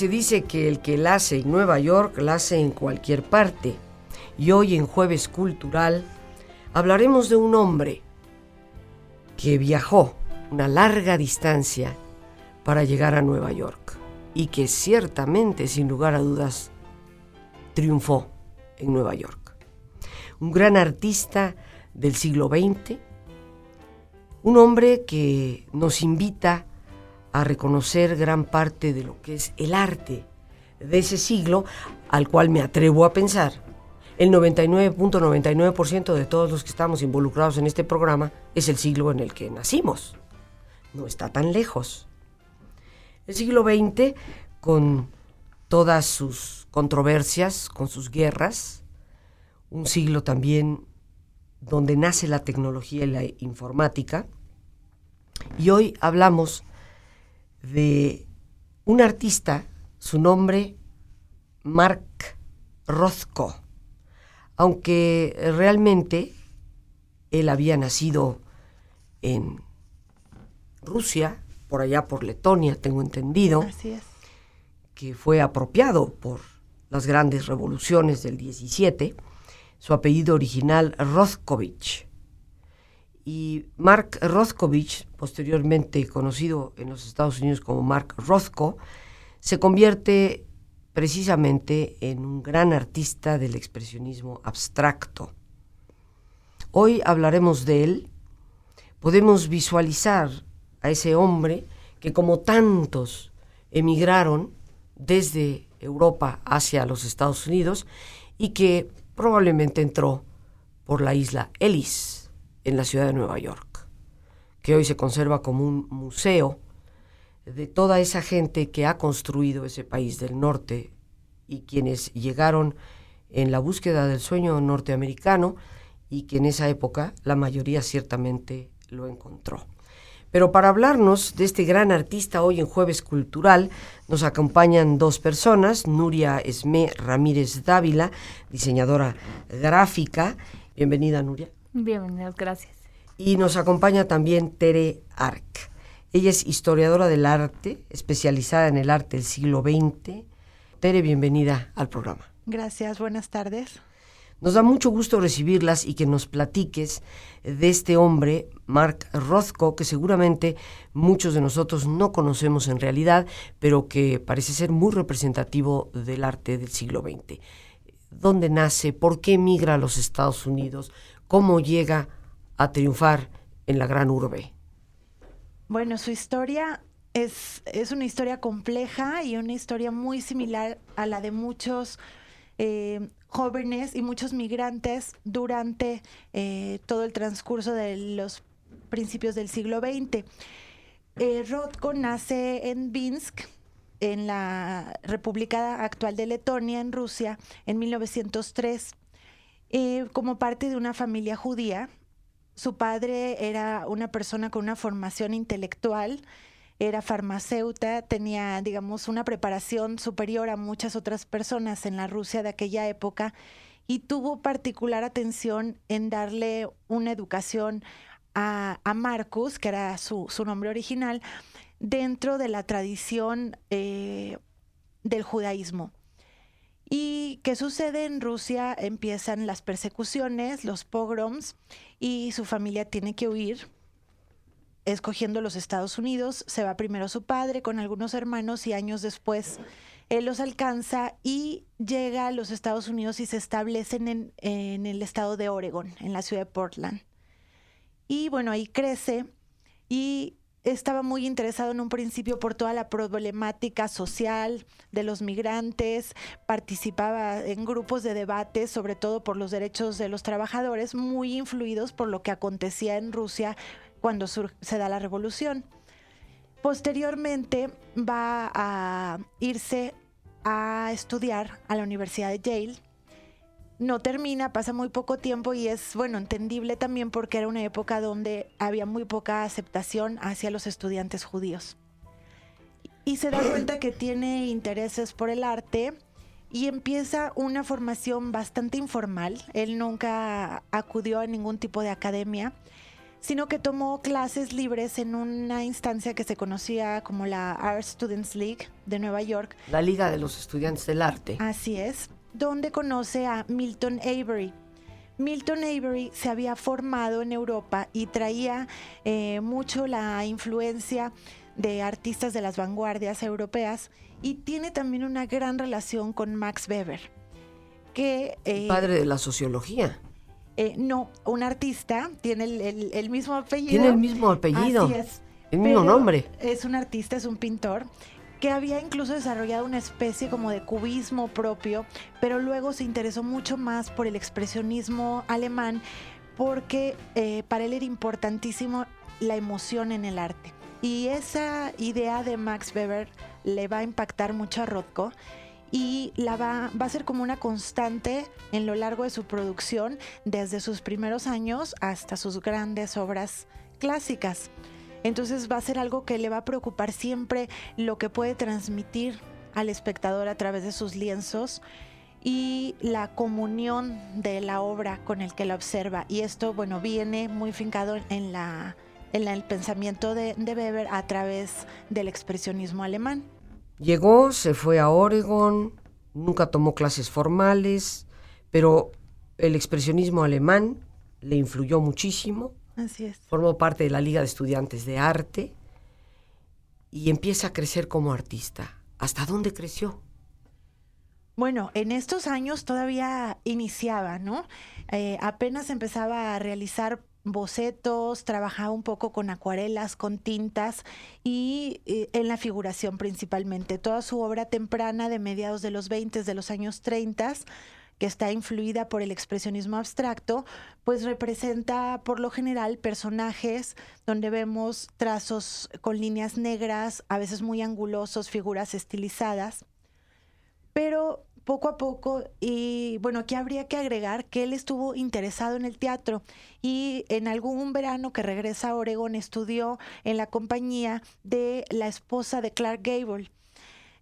Se dice que el que la hace en Nueva York la hace en cualquier parte. Y hoy en Jueves Cultural hablaremos de un hombre que viajó una larga distancia para llegar a Nueva York y que ciertamente, sin lugar a dudas, triunfó en Nueva York. Un gran artista del siglo XX, un hombre que nos invita a reconocer gran parte de lo que es el arte de ese siglo al cual me atrevo a pensar. El 99.99% de todos los que estamos involucrados en este programa es el siglo en el que nacimos. No está tan lejos. El siglo XX, con todas sus controversias, con sus guerras, un siglo también donde nace la tecnología y la informática, y hoy hablamos de un artista, su nombre Mark Rothko, aunque realmente él había nacido en Rusia, por allá por Letonia, tengo entendido, que fue apropiado por las grandes revoluciones del 17, su apellido original Rothkovich y Mark Rothkovich, posteriormente conocido en los Estados Unidos como Mark Rothko, se convierte precisamente en un gran artista del expresionismo abstracto. Hoy hablaremos de él. Podemos visualizar a ese hombre que como tantos emigraron desde Europa hacia los Estados Unidos y que probablemente entró por la isla Ellis en la ciudad de Nueva York, que hoy se conserva como un museo de toda esa gente que ha construido ese país del norte y quienes llegaron en la búsqueda del sueño norteamericano y que en esa época la mayoría ciertamente lo encontró. Pero para hablarnos de este gran artista hoy en Jueves Cultural nos acompañan dos personas, Nuria Esmé Ramírez Dávila, diseñadora gráfica. Bienvenida, Nuria. Bienvenidas, gracias. Y nos acompaña también Tere Arc. Ella es historiadora del arte, especializada en el arte del siglo XX. Tere, bienvenida al programa. Gracias, buenas tardes. Nos da mucho gusto recibirlas y que nos platiques de este hombre, Mark Rothko, que seguramente muchos de nosotros no conocemos en realidad, pero que parece ser muy representativo del arte del siglo XX. ¿Dónde nace? ¿Por qué emigra a los Estados Unidos? Cómo llega a triunfar en la gran urbe. Bueno, su historia es, es una historia compleja y una historia muy similar a la de muchos eh, jóvenes y muchos migrantes durante eh, todo el transcurso de los principios del siglo XX. Eh, Rodko nace en Vinsk, en la República actual de Letonia, en Rusia, en 1903. Eh, como parte de una familia judía. Su padre era una persona con una formación intelectual, era farmacéuta, tenía, digamos, una preparación superior a muchas otras personas en la Rusia de aquella época y tuvo particular atención en darle una educación a, Marcus, que era su, nombre original, dentro de la tradición eh, del judaísmo. ¿Y qué sucede en Rusia? Empiezan las persecuciones, los pogroms, y su familia tiene que huir, escogiendo los Estados Unidos. Se va primero su padre con algunos hermanos y años después él los alcanza y llega a los Estados Unidos y se establecen en, en el estado de Oregon, en la ciudad de Portland. Y bueno, ahí crece y estaba muy interesado en un principio por toda la problemática social de los migrantes, participaba en grupos de debate, sobre todo por los derechos de los trabajadores, muy influidos por lo que acontecía en Rusia cuando se da la revolución. Posteriormente va a irse a estudiar a la Universidad de Yale. No termina, pasa muy poco tiempo y es, bueno, entendible también porque era una época donde había muy poca aceptación hacia los estudiantes judíos. Y se da cuenta que tiene intereses por el arte y empieza una formación bastante informal. Él nunca acudió a ningún tipo de academia sino que tomó clases libres en una instancia que se conocía como la Art Students League de Nueva York. La Liga de los Estudiantes del Arte. Así es, donde conoce a Milton Avery. Milton Avery se había formado en Europa y traía eh, mucho la influencia de artistas de las vanguardias europeas y tiene también una gran relación con Max Weber. Que, eh, padre de la sociología. Eh, no, un artista tiene el, mismo apellido. Tiene el mismo apellido. Así es. El mismo nombre. Es un artista, es un pintor que había incluso desarrollado una especie como de cubismo propio, pero luego se interesó mucho más por el expresionismo alemán porque eh, para él era importantísimo la emoción en el arte. Y esa idea de Max Weber le va a impactar mucho a Rothko y la va, va a ser como una constante en lo largo de su producción, desde sus primeros años hasta sus grandes obras clásicas. Entonces va a ser algo que le va a preocupar siempre lo que puede transmitir al espectador a través de sus lienzos y la comunión de la obra con el que la observa. Y esto, bueno, viene muy fincado en, la, en el pensamiento de, de Weber a través del expresionismo alemán. Llegó, se fue a Oregon, nunca tomó clases formales, pero el expresionismo alemán le influyó muchísimo. Así es. Formó parte de la Liga de Estudiantes de Arte y empieza a crecer como artista. ¿Hasta dónde creció? Bueno, en estos años todavía iniciaba, ¿no? Eh, apenas empezaba a realizar bocetos, trabajaba un poco con acuarelas, con tintas y eh, en la figuración principalmente. Toda su obra temprana de mediados de los 20, de los años 30, que está influida por el expresionismo abstracto, pues representa por lo general personajes donde vemos trazos con líneas negras, a veces muy angulosos, figuras estilizadas. Pero poco a poco y bueno, aquí habría que agregar que él estuvo interesado en el teatro y en algún verano que regresa a Oregón estudió en la compañía de la esposa de Clark Gable.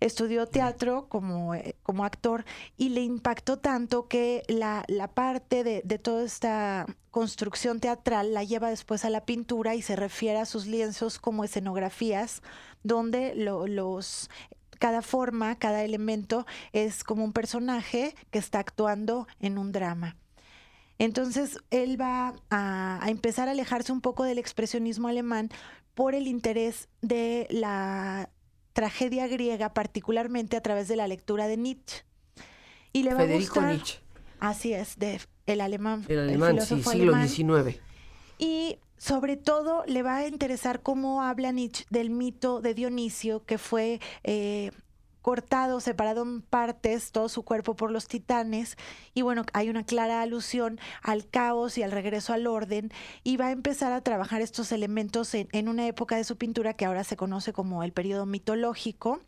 Estudió teatro como, eh, como actor y le impactó tanto que la, la parte de, de, toda esta construcción teatral la lleva después a la pintura y se refiere a sus lienzos como escenografías donde los cada forma, cada elemento es como un personaje que está actuando en un drama. Entonces él va a, empezar a alejarse un poco del expresionismo alemán por el interés de la tragedia griega, particularmente a través de la lectura de Nietzsche. Y le va Federico a Nietzsche. Así es, de el alemán. El alemán, sí, siglo XIX. Y sobre todo le va a interesar cómo habla Nietzsche del mito de Dionisio, que fue eh, cortado, separado en partes, todo su cuerpo por los titanes. Y bueno, hay una clara alusión al caos y al regreso al orden. Y va a empezar a trabajar estos elementos en, una época de su pintura que ahora se conoce como el periodo mitológico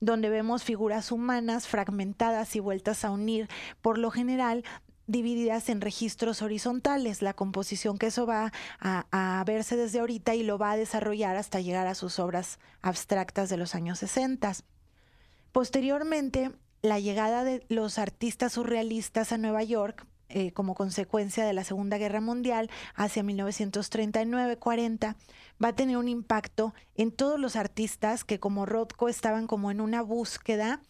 donde vemos figuras humanas fragmentadas y vueltas a unir, por lo general divididas en registros horizontales, la composición que eso va a, verse desde ahorita y lo va a desarrollar hasta llegar a sus obras abstractas de los años 60. Posteriormente, la llegada de los artistas surrealistas a Nueva York, eh, como consecuencia de la Segunda Guerra Mundial, hacia 1939-40, va a tener un impacto en todos los artistas que como Rothko estaban como en una búsqueda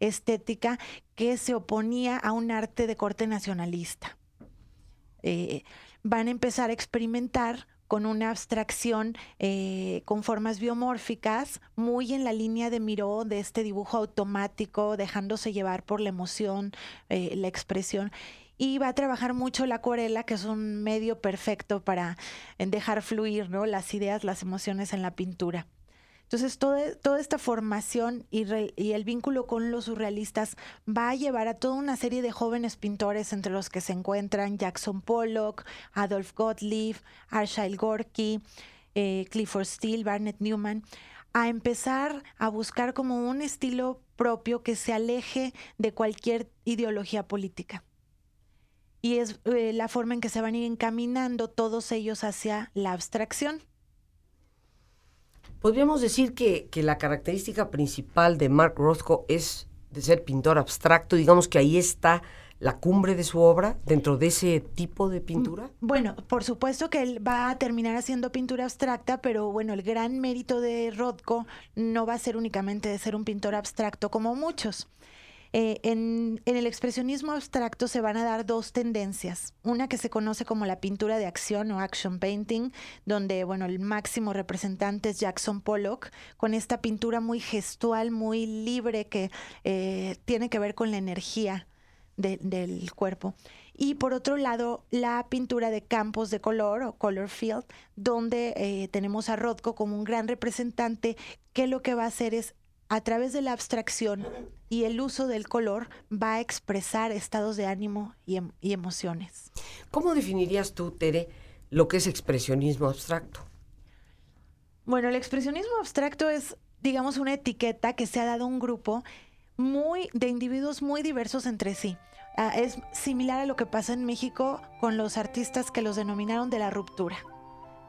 estética que se oponía a un arte de corte nacionalista. Eh, van a empezar a experimentar con una abstracción eh, con formas biomórficas, muy en la línea de Miró, de este dibujo automático, dejándose llevar por la emoción, eh, la expresión. y va a trabajar mucho la acuarela, que es un medio perfecto para dejar fluir ¿no? las ideas, las emociones en la pintura. Entonces, toda, toda esta formación y, y, el vínculo con los surrealistas va a llevar a toda una serie de jóvenes pintores, entre los que se encuentran Jackson Pollock, Adolf Gottlieb, Arshile Gorky, eh, Clifford Steele, Barnett Newman, a empezar a buscar como un estilo propio que se aleje de cualquier ideología política. Y es eh, la forma en que se van a ir encaminando todos ellos hacia la abstracción. Podríamos decir que, que la característica principal de Mark Rothko es de ser pintor abstracto, digamos que ahí está la cumbre de su obra dentro de ese tipo de pintura? Bueno, por supuesto que él va a terminar haciendo pintura abstracta, pero bueno, el gran mérito de Rothko no va a ser únicamente de ser un pintor abstracto como muchos. Eh, en, el expresionismo abstracto se van a dar dos tendencias. Una que se conoce como la pintura de acción o action painting, donde bueno, el máximo representante es Jackson Pollock, con esta pintura muy gestual, muy libre, que eh, tiene que ver con la energía del cuerpo. Y por otro lado, la pintura de campos de color o color field, donde eh, tenemos a Rothko como un gran representante que lo que va a hacer es a través de la abstracción y el uso del color va a expresar estados de ánimo y, em, y, emociones. ¿Cómo definirías tú, Tere, lo que es expresionismo abstracto? Bueno, el expresionismo abstracto es, digamos, una etiqueta que se ha dado a un grupo muy de individuos muy diversos entre sí. Ah, es similar a lo que pasa en México con los artistas que los denominaron de la ruptura,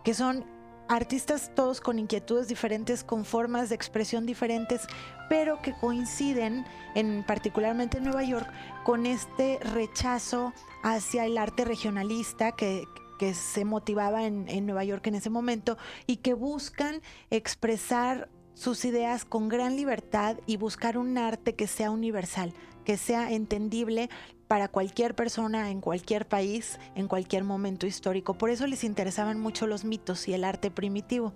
que son artistas todos con inquietudes diferentes, con formas de expresión diferentes, pero que coinciden, en particularmente en Nueva York, con este rechazo hacia el arte regionalista que, se motivaba en Nueva York en ese momento y que buscan expresar sus ideas con gran libertad y buscar un arte que sea universal, que sea entendible para cualquier persona en cualquier país, en cualquier momento histórico. Por eso les interesaban mucho los mitos y el arte primitivo.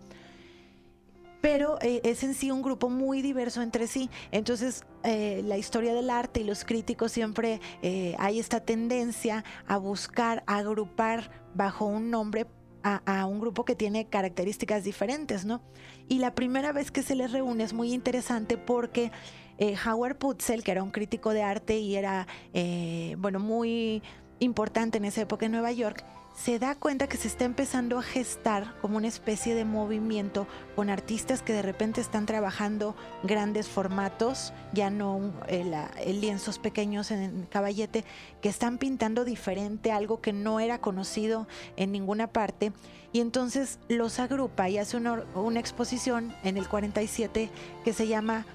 Pero eh, es en sí un grupo muy diverso entre sí. Entonces, eh, la historia del arte y los críticos siempre eh, hay esta tendencia a buscar, a agrupar bajo un nombre a, un grupo que tiene características diferentes, ¿no? Y la primera vez que se les reúne es muy interesante porque eh, Howard Putzel, que era un crítico de arte y era, eh, bueno, muy importante en esa época en Nueva York, se da cuenta que se está empezando a gestar como una especie de movimiento con artistas que de repente están trabajando grandes formatos, ya no el, lienzos pequeños en caballete, que están pintando diferente, algo que no era conocido en ninguna parte. Y entonces los agrupa y hace una exposición en el 47 que se llama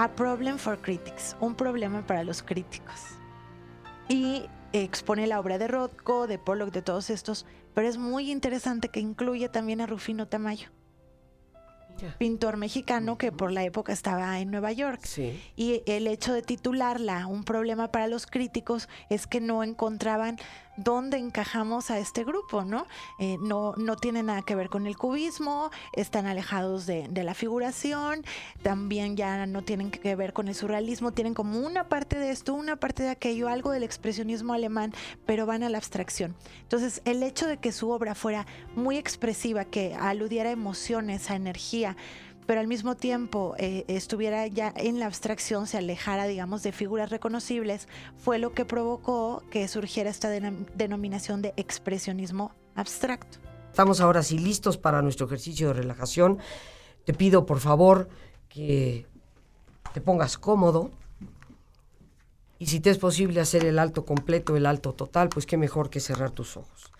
A Problem for Critics, un problema para los críticos. Y expone la obra de Rothko, de Pollock, de todos estos, pero es muy interesante que incluye también a Rufino Tamayo. Pintor mexicano que por la época estaba en Nueva York. Y el hecho de titularla Un problema para los críticos es que no encontraban dónde encajamos a este grupo, ¿no? Eh, no, no tiene nada que ver con el cubismo, están alejados de, la figuración, también ya no tienen que ver con el surrealismo, tienen como una parte de esto, una parte de aquello, algo del expresionismo alemán, pero van a la abstracción. Entonces, el hecho de que su obra fuera muy expresiva, que aludiera a emociones, a energía, pero al mismo tiempo eh, estuviera ya en la abstracción, se alejara, digamos, de figuras reconocibles, fue lo que provocó que surgiera esta denominación de expresionismo abstracto. Estamos ahora sí listos para nuestro ejercicio de relajación. Te pido, por favor, que te pongas cómodo. Y si te es posible hacer el alto completo, el alto total, pues qué mejor que cerrar tus ojos.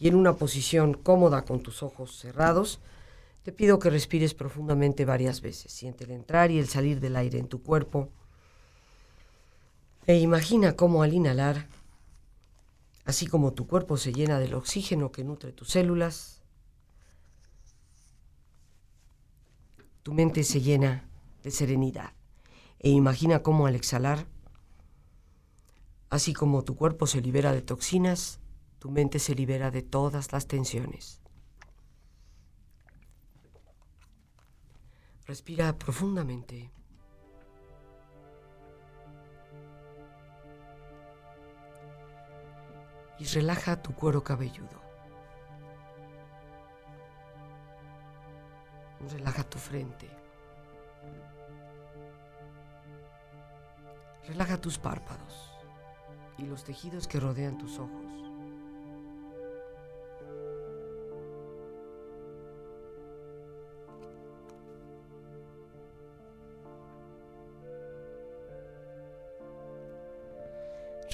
Y en una posición cómoda con tus ojos cerrados, te pido que respires profundamente varias veces. Siente el entrar y el salir del aire en tu cuerpo. E imagina cómo al inhalar, así como tu cuerpo se llena del oxígeno que nutre tus células, tu mente se llena de serenidad. E imagina cómo al exhalar, así como tu cuerpo se libera de toxinas, tu mente se libera de todas las tensiones. Respira profundamente. y relaja tu cuero cabelludo. Relaja tu frente. Relaja tus párpados y los tejidos que rodean tus ojos.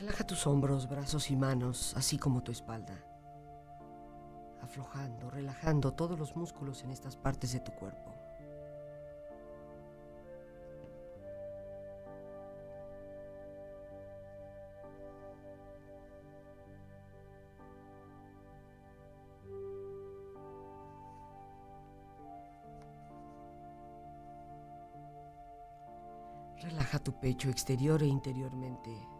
Relaja tus hombros, brazos y manos, así como tu espalda. Aflojando, relajando todos los músculos en estas partes de tu cuerpo. Relaja tu pecho exterior e interiormente.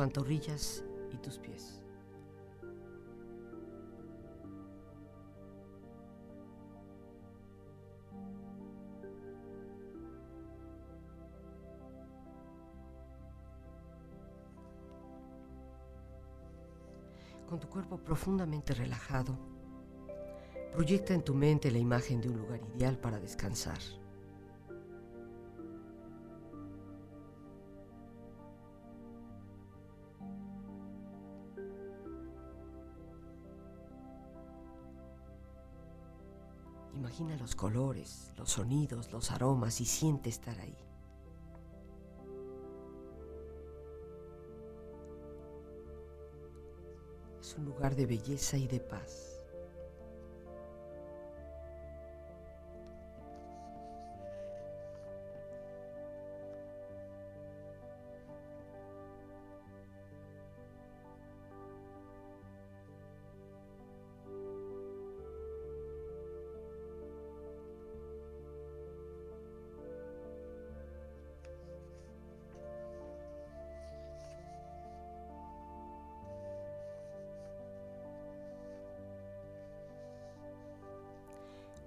Pantorrillas y tus pies. Con tu cuerpo profundamente relajado, proyecta en tu mente la imagen de un lugar ideal para descansar. Imagina los colores, los sonidos, los aromas y siente estar ahí. Es un lugar de belleza y de paz.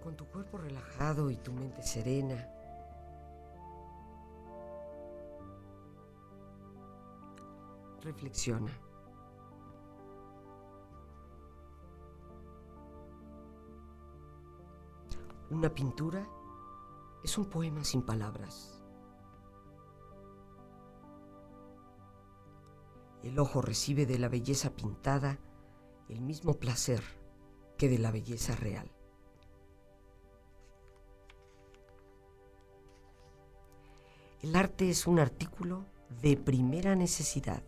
Con tu cuerpo relajado y tu mente serena, reflexiona. Una pintura es un poema sin palabras. El ojo recibe de la belleza pintada el mismo placer que de la belleza real. El arte es un artículo de primera necesidad.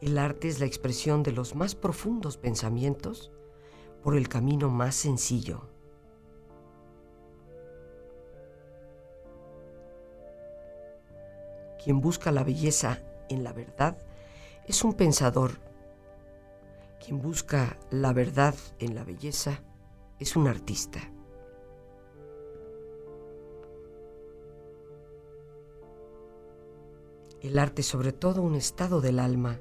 El arte es la expresión de los más profundos pensamientos por el camino más sencillo. Quien busca la belleza en la verdad es un pensador. Quien busca la verdad en la belleza es un artista. El arte es sobre todo un estado del alma.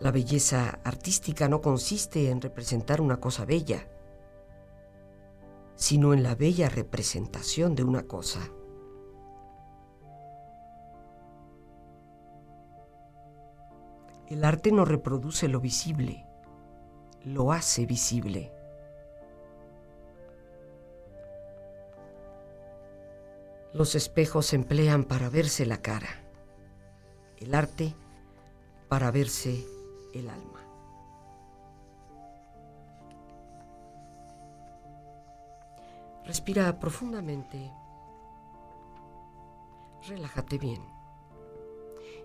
La belleza artística no consiste en representar una cosa bella, sino en la bella representación de una cosa. El arte no reproduce lo visible, lo hace visible. Los espejos se emplean para verse la cara, el arte para verse el alma. Respira profundamente. Relájate bien.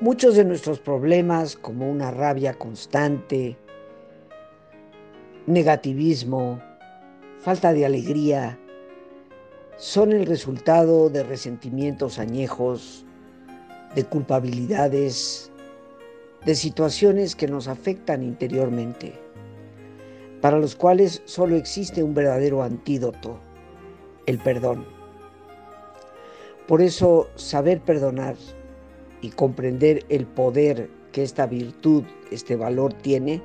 Muchos de nuestros problemas, como una rabia constante, negativismo, falta de alegría, son el resultado de resentimientos añejos, de culpabilidades, de situaciones que nos afectan interiormente, para los cuales solo existe un verdadero antídoto, el perdón. Por eso, saber perdonar y comprender el poder que esta virtud, este valor tiene,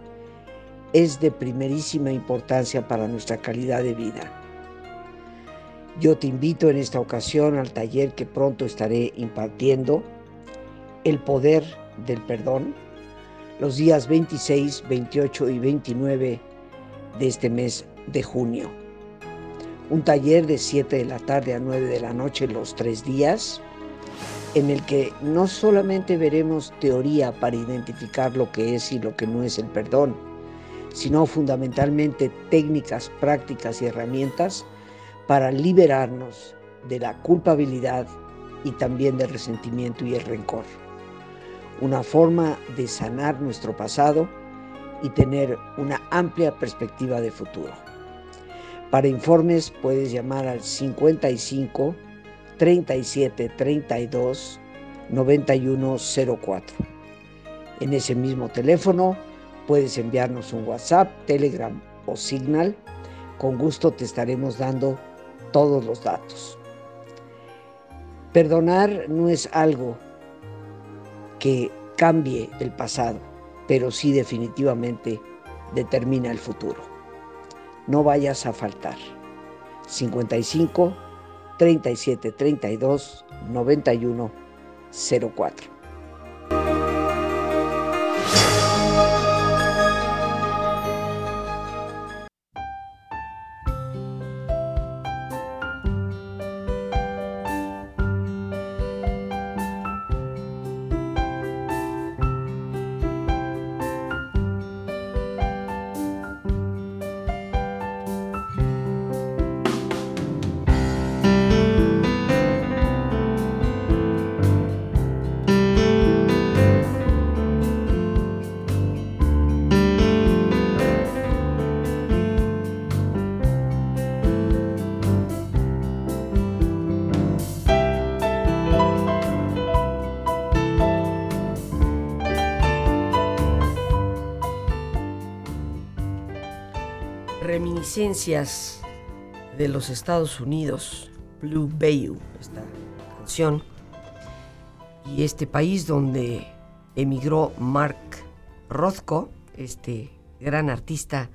es de primerísima importancia para nuestra calidad de vida. Yo te invito en esta ocasión al taller que pronto estaré impartiendo, El poder del perdón, los días 26, 28 y 29 de este mes de junio. Un taller de 7 de la tarde a 9 de la noche los tres días en el que no solamente veremos teoría para identificar lo que es y lo que no es el perdón, sino fundamentalmente técnicas, prácticas y herramientas para liberarnos de la culpabilidad y también del resentimiento y el rencor. Una forma de sanar nuestro pasado y tener una amplia perspectiva de futuro. Para informes puedes llamar al 55 37 32 9104. En ese mismo teléfono puedes enviarnos un WhatsApp, Telegram o Signal. Con gusto te estaremos dando todos los datos. Perdonar no es algo que cambie el pasado, pero sí definitivamente determina el futuro. No vayas a faltar. 55 37 32 de los Estados Unidos, Blue Bayou, esta canción, y este país donde emigró Mark Rothko, este gran artista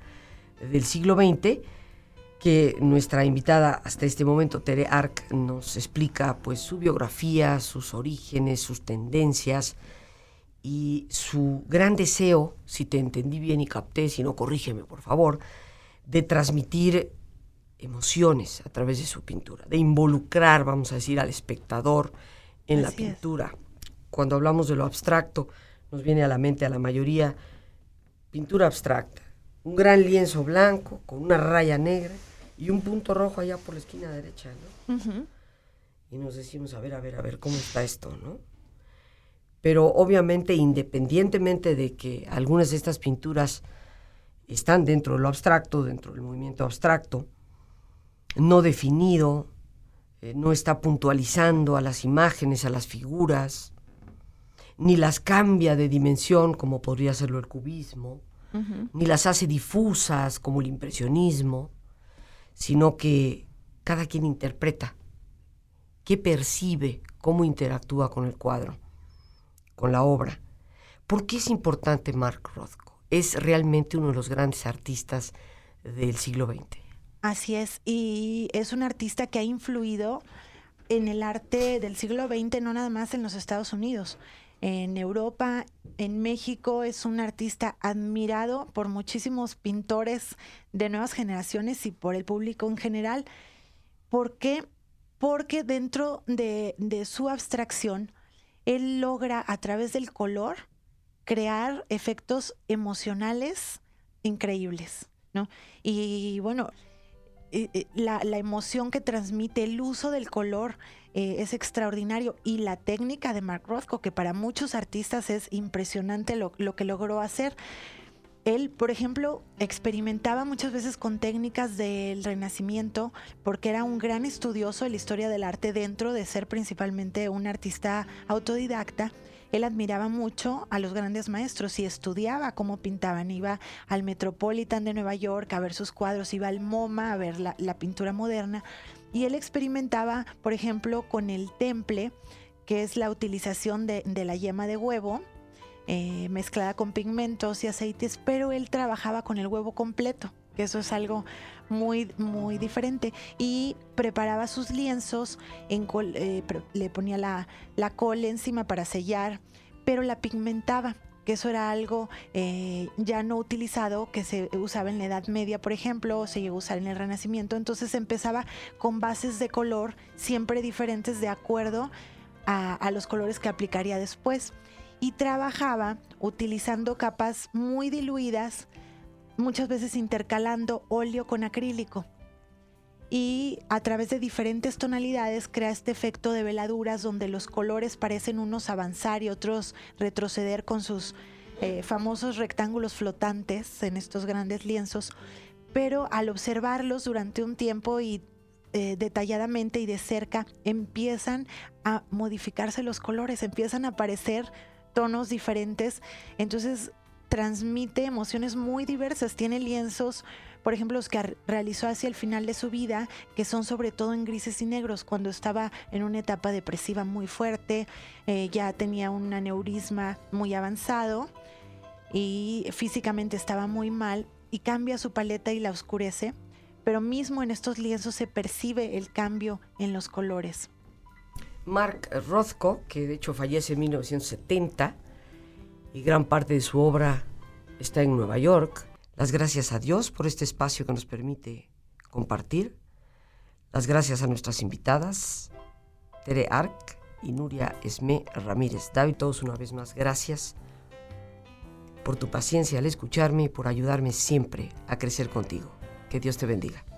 del siglo XX, que nuestra invitada hasta este momento, Tere Ark, nos explica pues su biografía, sus orígenes, sus tendencias y su gran deseo, si te entendí bien y capté, si no corrígeme por favor, de transmitir emociones a través de su pintura, de involucrar, vamos a decir, al espectador en la pintura. Cuando hablamos de lo abstracto, nos viene a la mente a la mayoría pintura abstracta, un gran lienzo blanco con una raya negra y un punto rojo allá por la esquina derecha, ¿no? Y nos decimos, a ver, a ver, a ver, ¿cómo está esto, no? Pero obviamente, independientemente de que algunas de estas pinturas están dentro de lo abstracto, dentro del movimiento abstracto, no definido, eh, no está puntualizando a las imágenes, a las figuras, ni las cambia de dimensión como podría hacerlo el cubismo, ni las hace difusas como el impresionismo, sino que cada quien interpreta, qué percibe, cómo interactúa con el cuadro, con la obra. ¿Por qué es importante Mark Rothko? Es realmente uno de los grandes artistas del siglo XX. Así es, y es un artista que ha influido en el arte del siglo XX, no nada más en los Estados Unidos en Europa, en México, es un artista admirado por muchísimos pintores de nuevas generaciones y por el público en general. ¿Por qué? Porque dentro de, su abstracción, él logra a través del color crear efectos emocionales increíbles, ¿no? Y bueno, la, la, emoción que transmite, el uso del color eh, es extraordinario y la técnica de Mark Rothko, que para muchos artistas es impresionante lo, lo que logró hacer. Él, por ejemplo, experimentaba muchas veces con técnicas del Renacimiento porque era un gran estudioso de la historia del arte dentro de ser principalmente un artista autodidacta él admiraba mucho a los grandes maestros y estudiaba cómo pintaban. Iba al Metropolitan de Nueva York a ver sus cuadros, iba al MoMA a ver la, pintura moderna y él experimentaba, por ejemplo, con el temple, que es la utilización de, la yema de huevo. Eh, mezclada con pigmentos y aceites, pero él trabajaba con el huevo completo, que eso es algo muy, muy diferente. Y preparaba sus lienzos, en eh, le ponía la, la col encima para sellar, pero la pigmentaba que eso era algo eh, ya no utilizado, que se usaba en la Edad Media, por ejemplo, o se llegó a usar en el Renacimiento. Entonces empezaba con bases de color siempre diferentes de acuerdo a, a los colores que aplicaría después. Y trabajaba utilizando capas muy diluidas muchas veces intercalando óleo con acrílico. Y a través de diferentes tonalidades crea este efecto de veladuras donde los colores parecen unos avanzar y otros retroceder con sus eh, famosos rectángulos flotantes en estos grandes lienzos. Pero al observarlos durante un tiempo y eh, detalladamente y de cerca, empiezan a modificarse los colores, empiezan a aparecer tonos diferentes. Entonces transmite emociones muy diversas. Tiene lienzos, por ejemplo, los que realizó hacia el final de su vida, que son sobre todo en grises y negros, cuando estaba en una etapa depresiva muy fuerte, eh, ya tenía un aneurisma muy avanzado y físicamente estaba muy mal y cambia su paleta y la oscurece, pero mismo en estos lienzos se percibe el cambio en los colores. Mark Rothko, que de hecho fallece en 1970, y gran parte de su obra está en Nueva York. Las gracias a Dios por este espacio que nos permite compartir. Las gracias a nuestras invitadas, Tere Arc y Nuria Esme Ramírez. David, todos una vez más, gracias por tu paciencia al escucharme y por ayudarme siempre a crecer contigo. Que Dios te bendiga.